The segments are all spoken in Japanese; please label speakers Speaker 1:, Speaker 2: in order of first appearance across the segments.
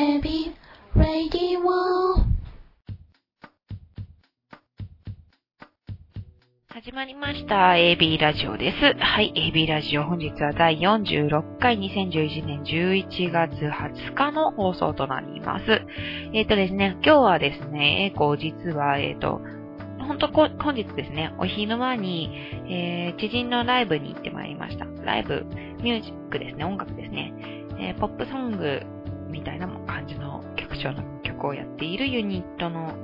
Speaker 1: AB Radio
Speaker 2: 始まりました AB ラジオです。はい、AB ラジオ本日は第46回2011年11月20日の放送となります。えっ、ー、とですね、今日はですね、えー、こう実は、えっ、ー、と、本当こ、本日ですね、お昼間に、えー、知人のライブに行ってまいりました。ライブ、ミュージックですね、音楽ですね。えー、ポップソングみたいな感じの曲調の曲をやっているユニットの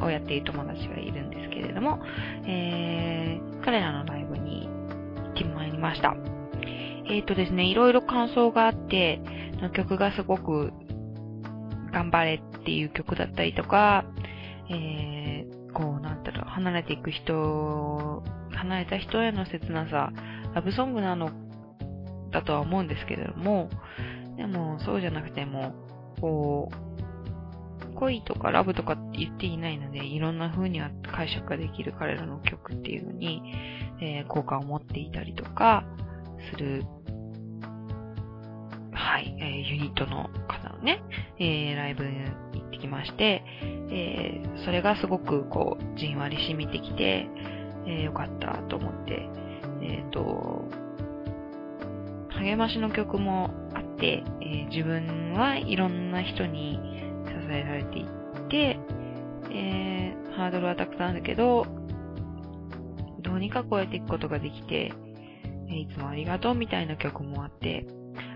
Speaker 2: をやっている友達がいるんですけれども、えー、彼らのライブに行ってまいりました。えっ、ー、とですね、いろいろ感想があって、の曲がすごく頑張れっていう曲だったりとか、えー、こう、なんだろう、離れていく人、離れた人への切なさ、ラブソングなのだとは思うんですけれども、でも、そうじゃなくても、こう、恋とかラブとかって言っていないので、いろんな風には解釈ができる彼らの曲っていうのに、えー、好感を持っていたりとか、する、はい、えー、ユニットの方のね、えー、ライブに行ってきまして、えー、それがすごくこう、じんわり染みてきて、えー、よかったと思って、えっ、ー、と、励ましの曲もあって、えー、自分はいろんな人に支えられていって、えー、ハードルはたくさんあるけど、どうにか超えていくことができて、えいつもありがとうみたいな曲もあって、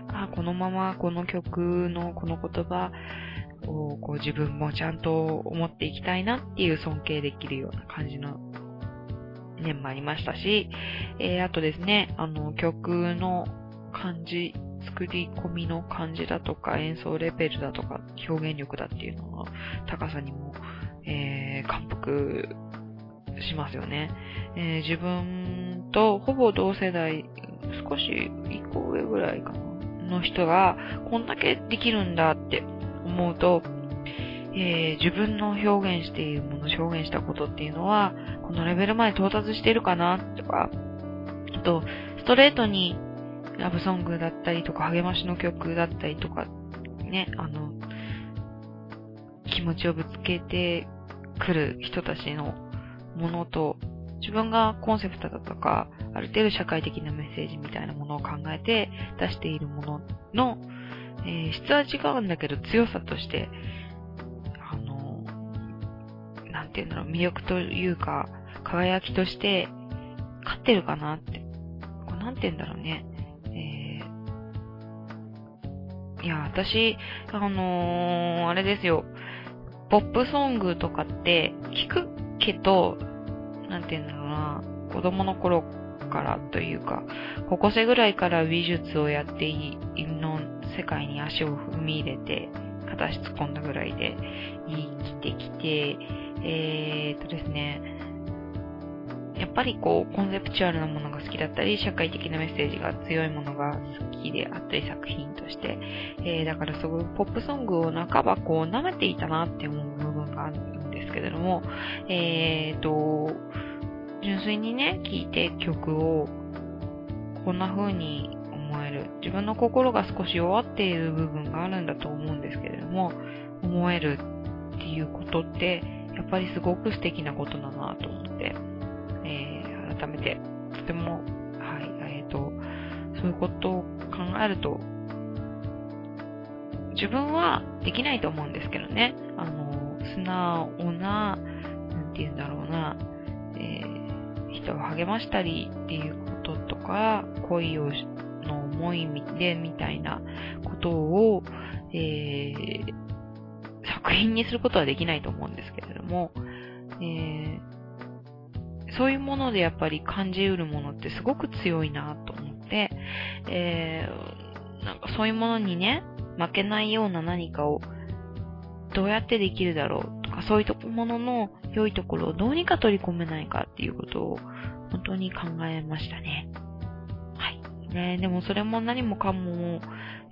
Speaker 2: あ、このままこの曲のこの言葉をこう自分もちゃんと思っていきたいなっていう尊敬できるような感じの年もありましたし、えー、あとですね、あの曲の感じ作り込みの感じだとか、演奏レベルだとか、表現力だっていうのの高さにも、えー、感服しますよね。えー、自分とほぼ同世代、少し一個上ぐらいかな、の人が、こんだけできるんだって思うと、えー、自分の表現しているもの、表現したことっていうのは、このレベルまで到達してるかなとか、あと、ストレートにラブソングだったりとか、励ましの曲だったりとか、ね、あの、気持ちをぶつけてくる人たちのものと、自分がコンセプトだとか、ある程度社会的なメッセージみたいなものを考えて出しているものの、えー、質は違うんだけど強さとして、あの、なんていうんだろう、魅力というか、輝きとして、勝ってるかなって。こうなんていうんだろうね。いや、私、あのー、あれですよ。ポップソングとかって聞くけど、なんて言うんだろうな、子供の頃からというか、高校生ぐらいから美術をやっているの世界に足を踏み入れて、片足突っ込んだぐらいで生きてきて、えーっとですね、ぱりこう、コンセプチュアルなものが好きだったり、社会的なメッセージが強いものが好きであったり、作品として。えー、だからすごいポップソングを半ばこう、舐めていたなって思う部分があるんですけれども、えーと、純粋にね、聴いて曲を、こんな風に思える。自分の心が少し弱っている部分があるんだと思うんですけれども、思えるっていうことって、やっぱりすごく素敵なことだなと思って。改めて、とても、はい、えっ、ー、と、そういうことを考えると、自分はできないと思うんですけどね。あの、素直な、なんて言うんだろうな、えー、人を励ましたりっていうこととか、恋をの思いでみたいなことを、えー、作品にすることはできないと思うんですけれども、えー、そういうものでやっぱり感じうるものってすごく強いなと思って、えー、なんかそういうものにね、負けないような何かをどうやってできるだろうとか、そういうものの良いところをどうにか取り込めないかっていうことを本当に考えましたね。はい。ね、でもそれも何もかも、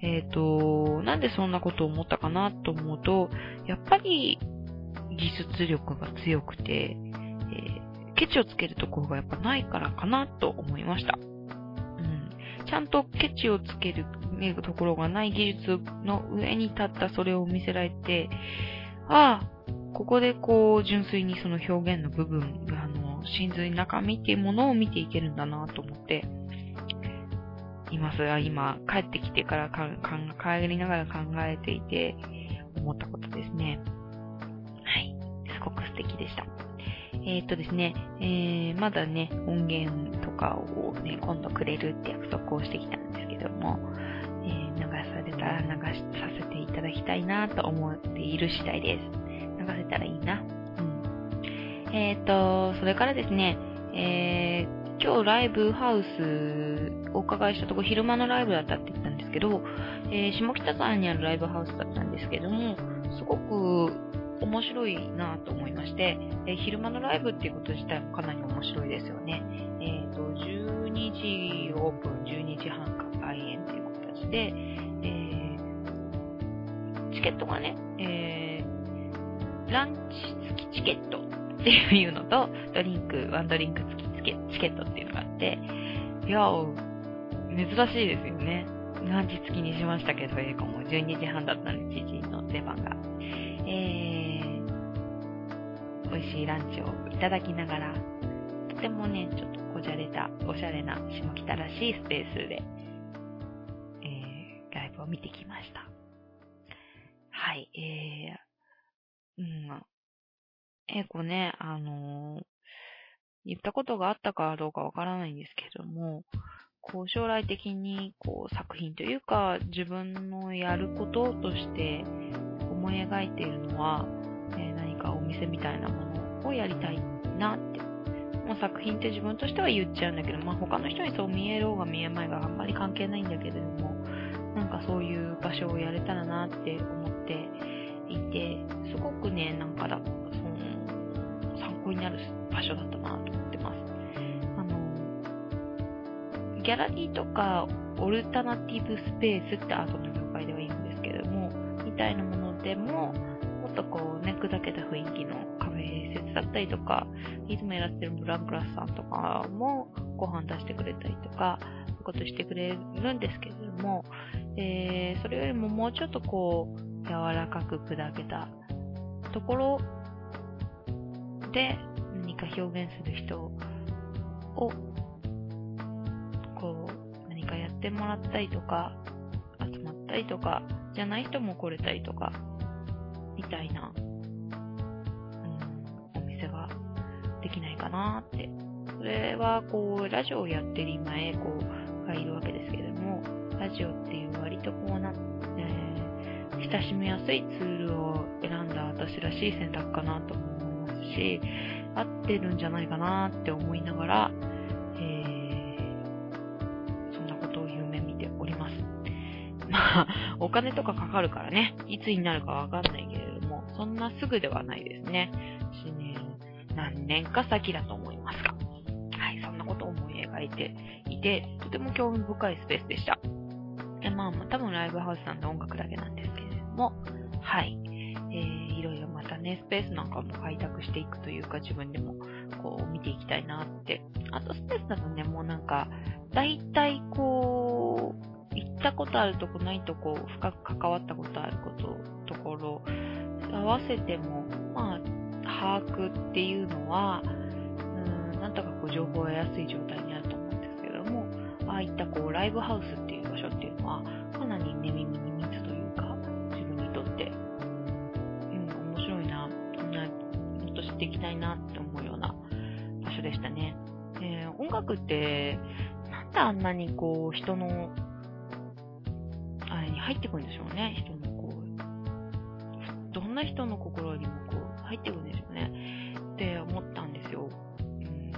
Speaker 2: えっ、ー、と、なんでそんなことを思ったかなと思うと、やっぱり技術力が強くて、ケチをつけるところがやっぱないからかなと思いました。うん。ちゃんとケチをつける、ところがない技術の上に立ったそれを見せられて、ああ、ここでこう、純粋にその表現の部分、あの、真髄中身っていうものを見ていけるんだなと思って、今それは今、帰ってきてからかか帰りながら考えていて、思ったことですね。はい。すごく素敵でした。えー、っとですね、えー、まだね、音源とかをね、今度くれるって約束をしてきたんですけども、えー、流されたら流させていただきたいなと思っている次第です。流せたらいいな。うん。えっ、と、それからですね、えー、今日ライブハウスお伺いしたとこ昼間のライブだったって言ったんですけど、えー、下北沢にあるライブハウスだったんですけども、すごく面白いなと思いまして、えー、昼間のライブっていうこと自体もかなり面白いですよね。えっ、ー、と、12時オープン、12時半開演っていう形で、えー、チケットがね、えー、ランチ付きチケットっていうのと、ドリンク、ワンドリンク付きチケットっていうのがあって、いや、珍しいですよね。何時付きにしましたけど、映画も12時半だったんで、1時の出番が。えー、美味しいランチをいただきながら、とてもね、ちょっとこじゃれた、おしゃれな下北らしいスペースで、えー、ライブを見てきました。はい、えー、うん、えー、こね、あのー、言ったことがあったかどうかわからないんですけども、こう将来的にこう作品というか自分のやることとして思い描いているのは、えー、何かお店みたいなものをやりたいなって。もう作品って自分としては言っちゃうんだけど、まあ他の人にそう見えろうが見えまいがあんまり関係ないんだけれども、なんかそういう場所をやれたらなって思っていて、すごくね、なんかだ、その、参考になる場所だったなと思ってます。あの、ギャラリーとかオルタナティブスペースってアートの業界では言うんですけども、みたいなもので、もっとこうね、砕けた雰囲気のカフェ施設だったりとか、いつもやらせてるブランクラスさんとかもご飯出してくれたりとか、そういうことしてくれるんですけれども、えー、それよりももうちょっとこう、柔らかく砕けたところで何、か表現する人を、こう、何かやってもらったりとか、集まったりとか、じゃない人も来れたりとか、みたいな、うん、お店ができないかなって。それは、こう、ラジオをやってる今へ、こう、がいるわけですけれども、ラジオっていう割とこうな、えー、親しみやすいツールを選んだ私らしい選択かなと思いますし、合ってるんじゃないかなって思いながら、えー、そんなことを夢見ております。まあ、お金とかかかるからね、いつになるかわかんないけど、そんなすぐではないですね。しね、何年か先だと思いますが。はい、そんなことを思い描いていて、とても興味深いスペースでした。でまあ、多分ライブハウスさんで音楽だけなんですけれども、はい。えー、いろいろまたね、スペースなんかも開拓していくというか、自分でもこう見ていきたいなって。あとスペースだとね、もうなんか、大体こう、行ったことあるとこないとこ、深く関わったことあること、ところ、合わせても、まあ、把握っていうのは、うん、なんとかこう情報がやすい状態にあると思うんですけども、ああいったこうライブハウスっていう場所っていうのは、かなりね、耳に密というか、自分にとってうん、面白いな、みんな、もっと知っていきたいなって思うような場所でしたね。えー、音楽って、なんであんなにこう、人の、入ってくるんでしょうね。人のこう、どんな人の心にもこう、入ってくるんでしょうね。って思ったんですよ。うん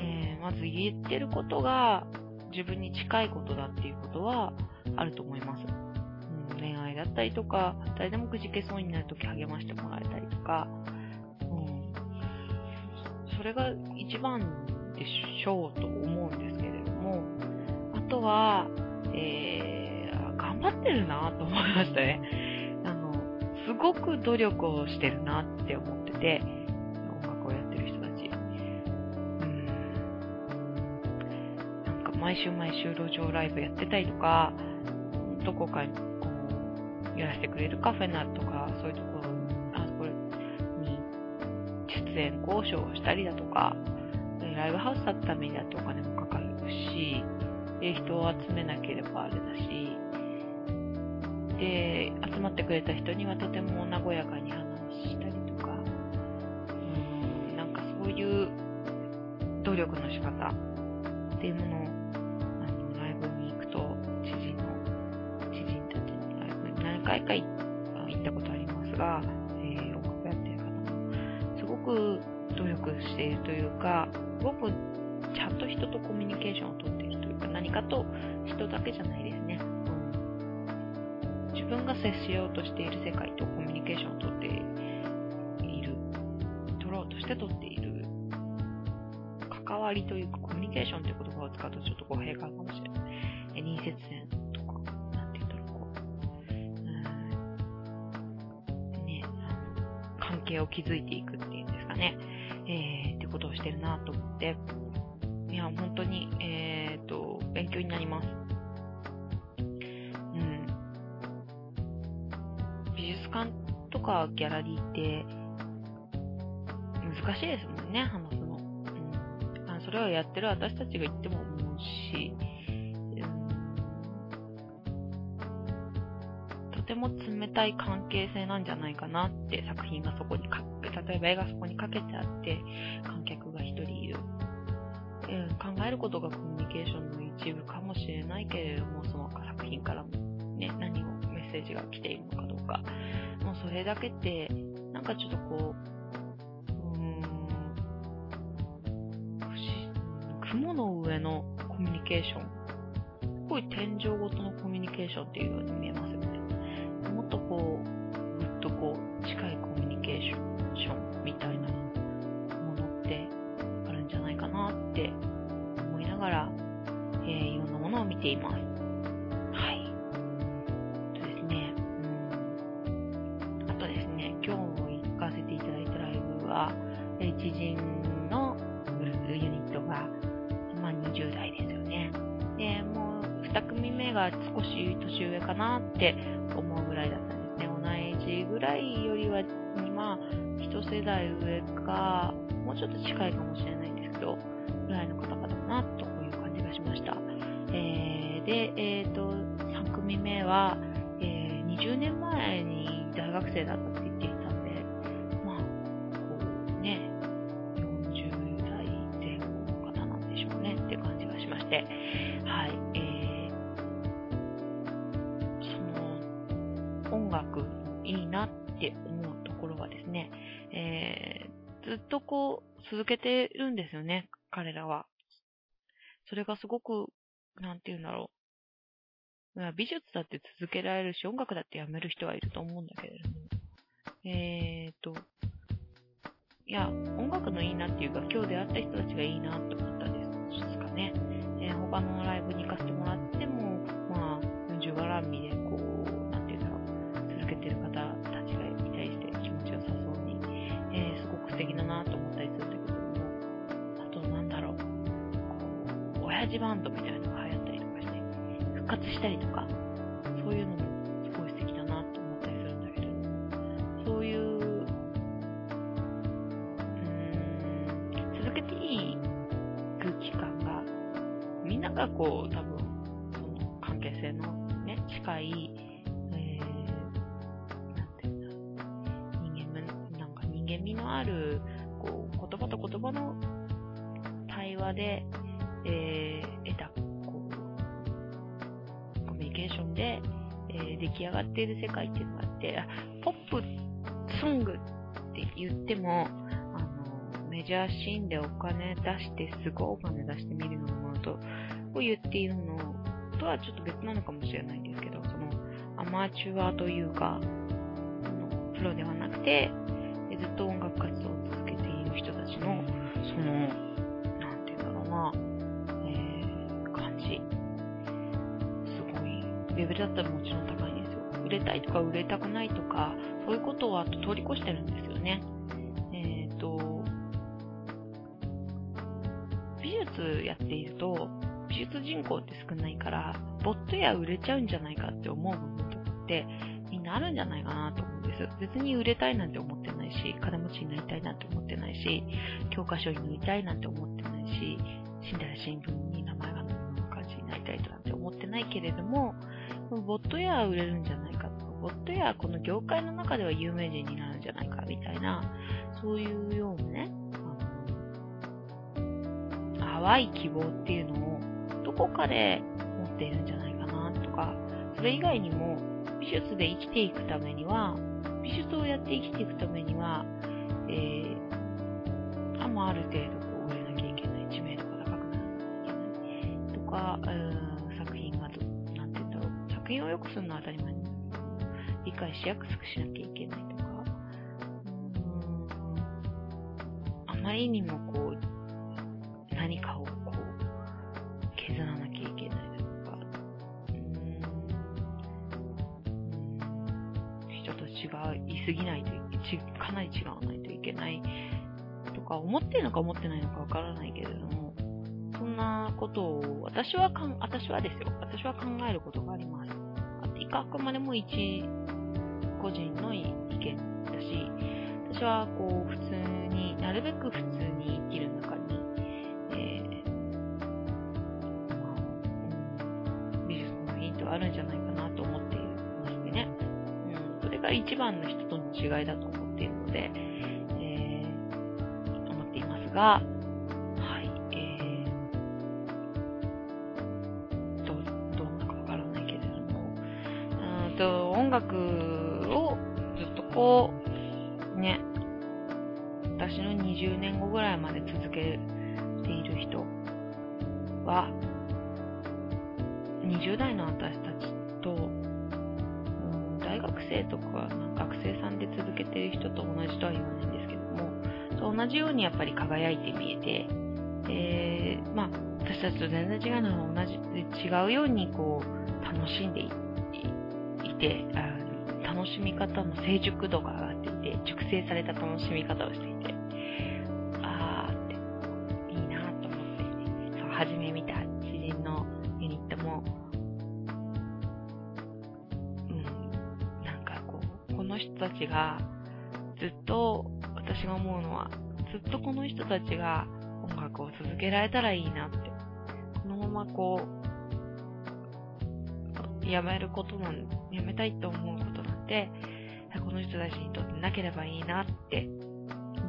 Speaker 2: えー、まず言ってることが自分に近いことだっていうことはあると思います。うん、恋愛だったりとか、誰でもくじけそうになるとき励ましてもらえたりとか、うんそれが一番でしょうと思うんですけれども、あとは、えー、張ってるなと思いましたね。あの、すごく努力をしてるなって思ってて、音楽をやってる人たち。うん。なんか毎週毎週路上ライブやってたりとか、どこかにこう、やらせてくれるカフェなとか、そういうところ、あそこに出演交渉をしたりだとか、ライブハウスだったためにだってお金もかかるし、で、人を集めなければあれだし、で、集まってくれた人にはとても和やかに話したりとか、うん、なんかそういう努力の仕方っていうものを、あの、ライブに行くと、知人の、知人たちのライブに何回か行ったことありますが、えー、音楽やってる方も、すごく努力しているというか、すごくちゃんと人とコミュニケーションをとっているというか、何かと人だけじゃないですね。自分が接しようとしている世界とコミュニケーションをとっている、取ろうとして取っている、関わりというか、コミュニケーションという言葉を使うとちょっと語弊があるかもしれない。え、隣接線とか、なんて言うんだろう、こう、うん、ね、あの、関係を築いていくっていうんですかね。えー、ってことをしてるなと思って、いや、本当に、えー、と、勉強になります。かギャラリーって、難しいですもんね、話すの。うん。あそれをやってる私たちが言っても思うし、とても冷たい関係性なんじゃないかなって作品がそこにか、例えば絵がそこにかけてあって、観客が一人いる。うん、考えることがコミュニケーションの一部かもしれないけれども、その作品からもね、何をメッセージが来ているのかどうか。それだけって、なんかちょっとこう、うーん、雲の上のコミュニケーション。すごい天井ごとのコミュニケーションっていうように見えますよね。もっとこう、ぐっとこう、近いコミュニケーションみたいなものってあるんじゃないかなって思いながら、えー、いろんなものを見ています。年上かなって思うぐらいだったんですね。同じぐらいよりは、まあ、一世代上か、もうちょっと近いかもしれないんですけど、ぐらいの方々だな、という感じがしました。えー、で、えっ、ー、と、3組目は、えー、20年前に大学生だったってこう、続けてるんですよね、彼らは。それがすごく、なんて言うんだろう。美術だって続けられるし、音楽だってやめる人はいると思うんだけれども。えーと、いや、音楽のいいなっていうか、今日出会った人たちがいいなって思ったんですかね。えー、他のライブに行かせてもらっう、親父バンドみたいなのが流行ったりとかして、復活したりとか、ソングって言っても、あの、メジャーシーンでお金出して、すごいお金出して見るようなものと、を言っているのとはちょっと別なのかもしれないんですけど、その、アマチュアというか、プロではなくて、ずっと音楽活動を続けている人たちの、その、なんていうんだろうな、えー、感じ。すごい、レベルだったらもちろん高い。れたいとか売れたくないとか、そういうことは通り越してるんですよね。えっ、ー、と、美術やっていると、美術人口って少ないから、ボットや売れちゃうんじゃないかって思う部分とかってみんなあるんじゃないかなと思うんです。別に売れたいなんて思ってないし、金持ちになりたいなんて思ってないし、教科書に塗りたいなんて思ってないし、死んだら新聞に名前が載るような感じになりたいとなんて思ってないけれども、ボットや売れるんじゃないかとか、ボットやこの業界の中では有名人になるんじゃないかみたいな、そういうようなね、淡い希望っていうのをどこかで持っているんじゃないかなとか、それ以外にも美術で生きていくためには、美術をやって生きていくためには、えー、あまあ、ある程度こう売れなきゃいけない、知名度が高くならなきゃいけないとか、うん、作品がど、なんて言うんだろう、作品を良くするのは当たり前に理解しやすくしなきゃいけないとか、うん、あまりにもこう、何かをこう、削らなきゃいけないとか、うん、人と違いすぎないといかなり違わないといけないとか、思ってるのか思ってないのかわからないけれども、そんなことを私はかん、私はですよ、私は考えることがあります。あくまでも一個人の意見だし、私はこう普通に、なるべく普通に生きる中に美術のヒントあるんじゃないかなと思っていましてね。うん、それが一番の人との違いだと思っているので、えー、思っていますが、私の20年後ぐらいまで続けている人は、20代の私たちと、大学生とか学生さんで続けてる人と同じとは言わないんですけども、同じようにやっぱり輝いて見えて、で、まあ、私たちと全然違うのは同じ、違うようにこう、楽しんでいて、楽しみ方の成熟度が上がっていて、熟成された楽しみ方をしていが、ずっと、私が思うのは、ずっとこの人たちが音楽を続けられたらいいなって。このままこう、やめることなん、やめたいと思うことなんて、この人たちにとってなければいいなって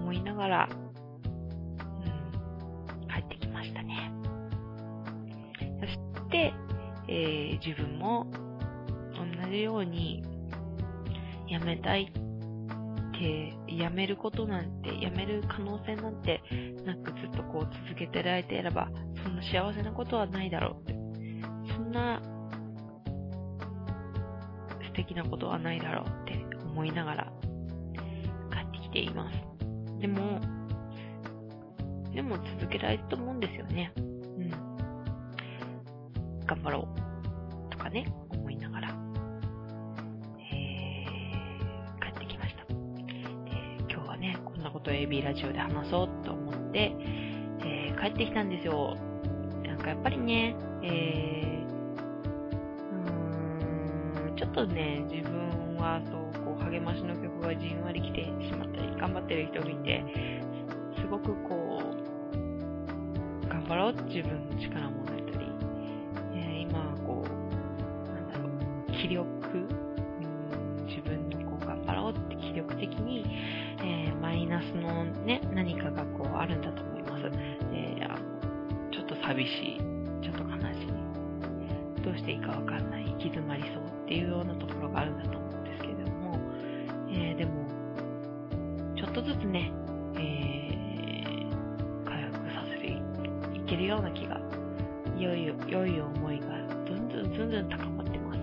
Speaker 2: 思いながら、うん、帰ってきましたね。そして、えー、自分も同じようにやめたいってって、やめることなんて、やめる可能性なんてなくずっとこう続けてられていれば、そんな幸せなことはないだろうって。そんな素敵なことはないだろうって思いながら帰ってきています。でも、でも続けられると思うんですよね。うん。頑張ろう。とかね。と AB ラジオで話そうと思って、えー、帰ってきたんですよ。なんかやっぱりね、えー、うーん、ちょっとね、自分はそう、こう、励ましの曲がじんわり来てしまったり、頑張ってる人を見て、すごくこう、頑張ろう自分の力もけるような気が、いよいよ、良い思いがずんずんずんずん高まってます。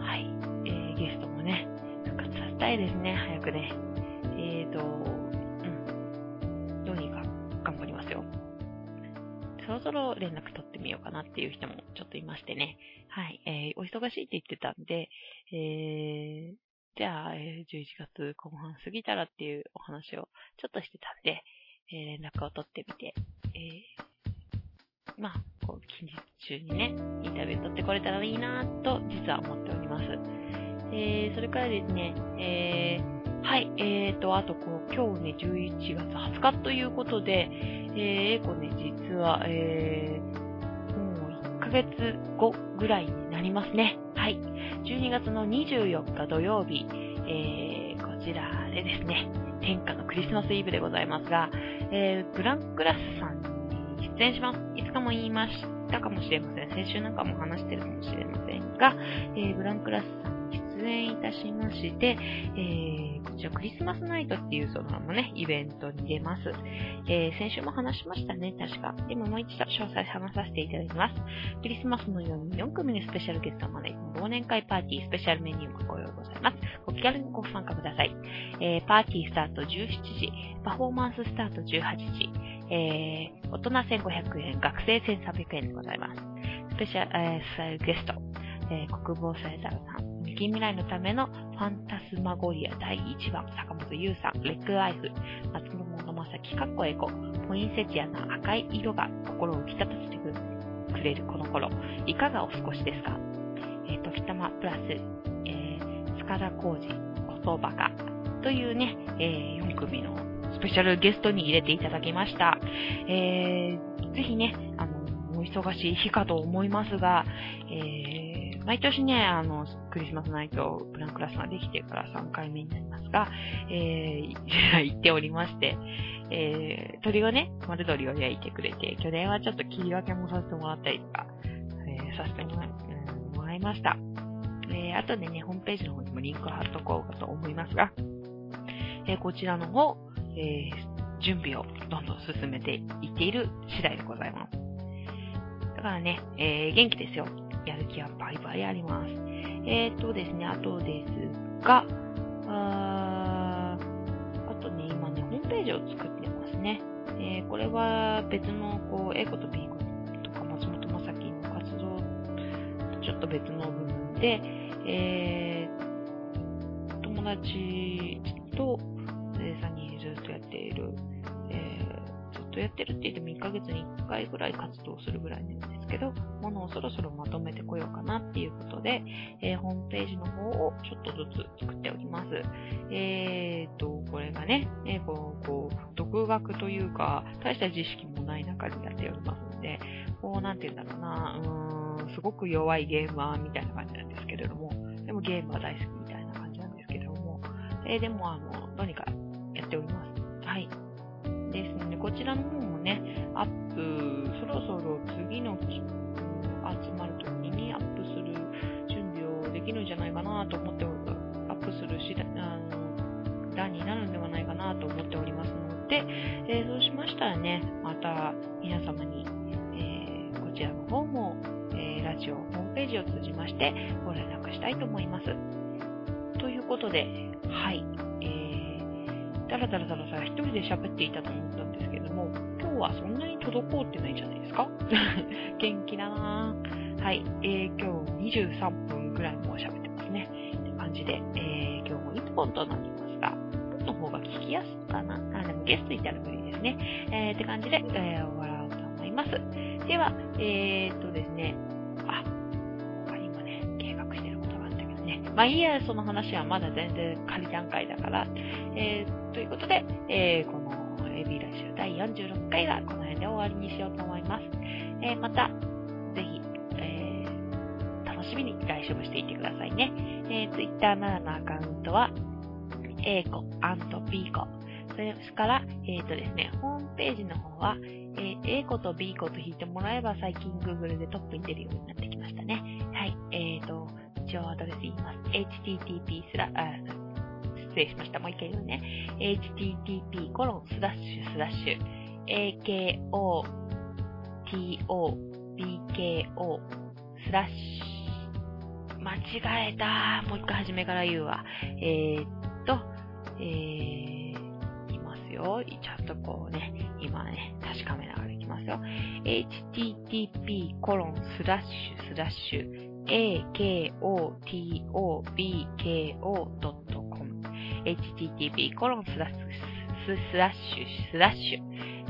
Speaker 2: はい。えー、ゲストもね、復活させたいですね、早くね。えーと、うん。どうにか頑張りますよ。そろそろ連絡取ってみようかなっていう人もちょっといましてね。はい。えー、お忙しいって言ってたんで、えー、じゃあ、11月後半過ぎたらっていうお話をちょっとしてたんで、えー、連絡を取ってみて、えー、まあ、こう、近日中にね、インタビュー取ってこれたらいいなと、実は思っております。えー、それからですね、えー、はい、えーと、あとこう、今日ね、11月20日ということで、えー、エコね、実は、えー、もう1ヶ月後ぐらいになりますね。はい。12月の24日土曜日、えー、こちらでですね、天下のクリスマスイブでございますが、えー、ブランクラスさんに出演します。いつかも言いましたかもしれません。先週なんかも話してるかもしれませんが、えー、ブランクラスさん出演いたしまして、えー、こちらクリスマスナイトっていうそのもね、イベントに出ます。えー、先週も話しましたね、確か。でももう一度詳細話させていただきます。クリスマスのように4組のスペシャルゲストを招いて忘年会パーティースペシャルメニューもご用意ございます。ご気軽にご参加ください。えー、パーティースタート17時、パフォーマンススタート18時、えー、大人1500円、学生1300円でございます。スペシャル、えー、ゲスト、えー、国防サイザーさん、近未来のためのファンタスマゴリア第1番、坂本優さん、レッグライフ、松本正樹、かっこエコ、ポインセチアの赤い色が心を浮き立たせてくれるこの頃、いかがお過ごしですか？えー、時たまプラス、えー、塚田浩二、言葉か、というね、えー、4組のスペシャルゲストに入れていただきました。えー、ぜひね、あの、お忙しい日かと思いますが、えー毎年ね、あの、クリスマスナイトプランクラスができてから3回目になりますが、えー、行っておりまして、えー、鳥をね、丸鳥を焼いてくれて、去年はちょっと切り分けもさせてもらったりとか、えー、させてもら,、うん、もらいました。えー、後でね、ホームページの方にもリンク貼っとこうかと思いますが、えー、こちらの方、えー、準備をどんどん進めていっている次第でございます。だからね、えー、元気ですよ。やる気はバイバイあります。えっ、ー、とですね、あとですが、ああとね、今ね、ホームページを作ってますね。え、これは別の、こう、英語と B 語とか松本正樹の活動とちょっと別の部分で、え、友達と、えー、3人ずっとやっている、えー、ずっとやってるって言っても1ヶ月に1回ぐらい活動するぐらいなんですけど、ものをそろそろまとめてこようかなっていうことで、えー、ホームページの方をちょっとずつ作っております。えーと、これがね、えー、こう、こう、独学というか、大した知識もない中になっておりますので、こう、なんて言うんだろうな、うーん、すごく弱いゲーマーみたいな感じなんですけれども、でもゲームは大好きみたいな感じなんですけれども、えー、でも、あの、どうにかやっております。はい。ですので、こちらの方もね、アップ、そろそろ次の集まるときにアップする準備をできるんじゃないかなと思っておるアップする次第、あの、段になるんではないかなと思っておりますので、えー、そうしましたらね、また皆様に、えー、こちらの方も、えー、ラジオホームページを通じましてご連絡したいと思います。ということで、はい、ー、だらだらだらさ、一人で喋っていたと思ったんですけども、今日はそんなに滞ってないじゃないですか？元気だなぁ。はい、えー、今日23分くらいも喋ってますね。って感じで、えー、今日も1本となりますが、の方が聞きやすいかなあ、でもゲストいたら無理ですね。えー、って感じで、えー、終わろうと思います。では、えー、っとですね、あ、まあいいや、その話はまだ全然仮段階だから。えー、ということで、えー、この AB ラジオ第46回はこの辺で終わりにしようと思います。えー、また、ぜひ、えー、楽しみに来週もしていてくださいね。えー、Twitter なのアカウントは、A コ &B コ。それから、えっ、ー、とですね、ホームページの方は、えー、A コと B コと引いてもらえば最近 Google でトップに出るようになってきましたね。はい。えっ、ー、と、一応アドレス言います。http スラ、あ、失礼しました。もう一回言うね。http コロンスラッシュスラッシュ akotobko スラッシュ間違えた。もう一回初めから言うわ。えー、っと、えー、いますよ。ちゃんとこうね、今ね、確かめながらいきますよ。http コロンスラッシュスラッシュ akotobko.com http コロンスラッシュスラッシュスラッシュ、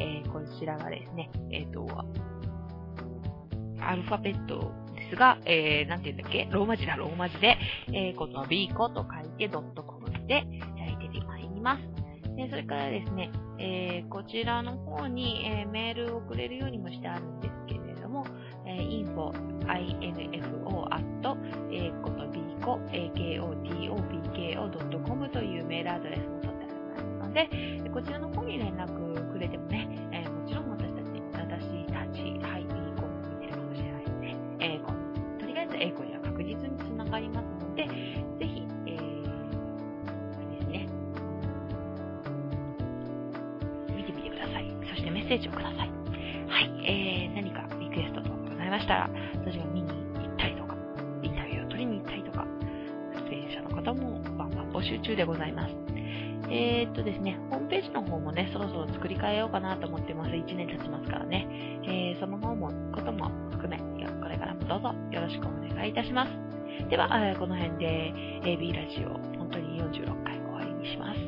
Speaker 2: えー、こちらがですね、えっ、ー、と、アルファベットですが、えー、なんて言うんだっけ？ローマ字だ、ローマ字で、えー、ことビーコと書いてドットコムで、えー、出てまいります。で、それからですね、えー、こちらの方に、えー、メールを送れるようにもしてあるんですけれども、えー、info, info at a こと b こ akotobko.com というメールアドレスも取ってありますので、こちらの方に連絡くれてもね、えでございます。えー、っとですね、ホームページの方もね、そろそろ作り変えようかなと思ってます。1年経ちますからね。えー、その方も、ことも含め、これからもどうぞよろしくお願いいたします。では、この辺で AB ラジオ、本当に46回終わりにします。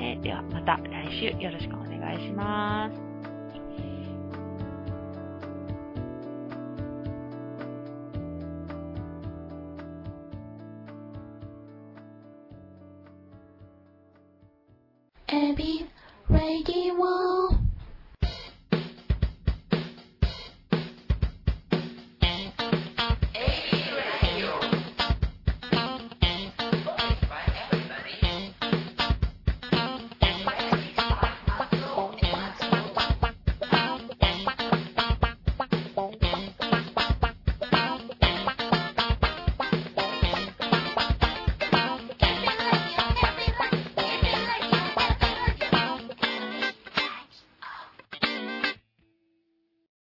Speaker 2: えーでは、また来週よろしくお願いします。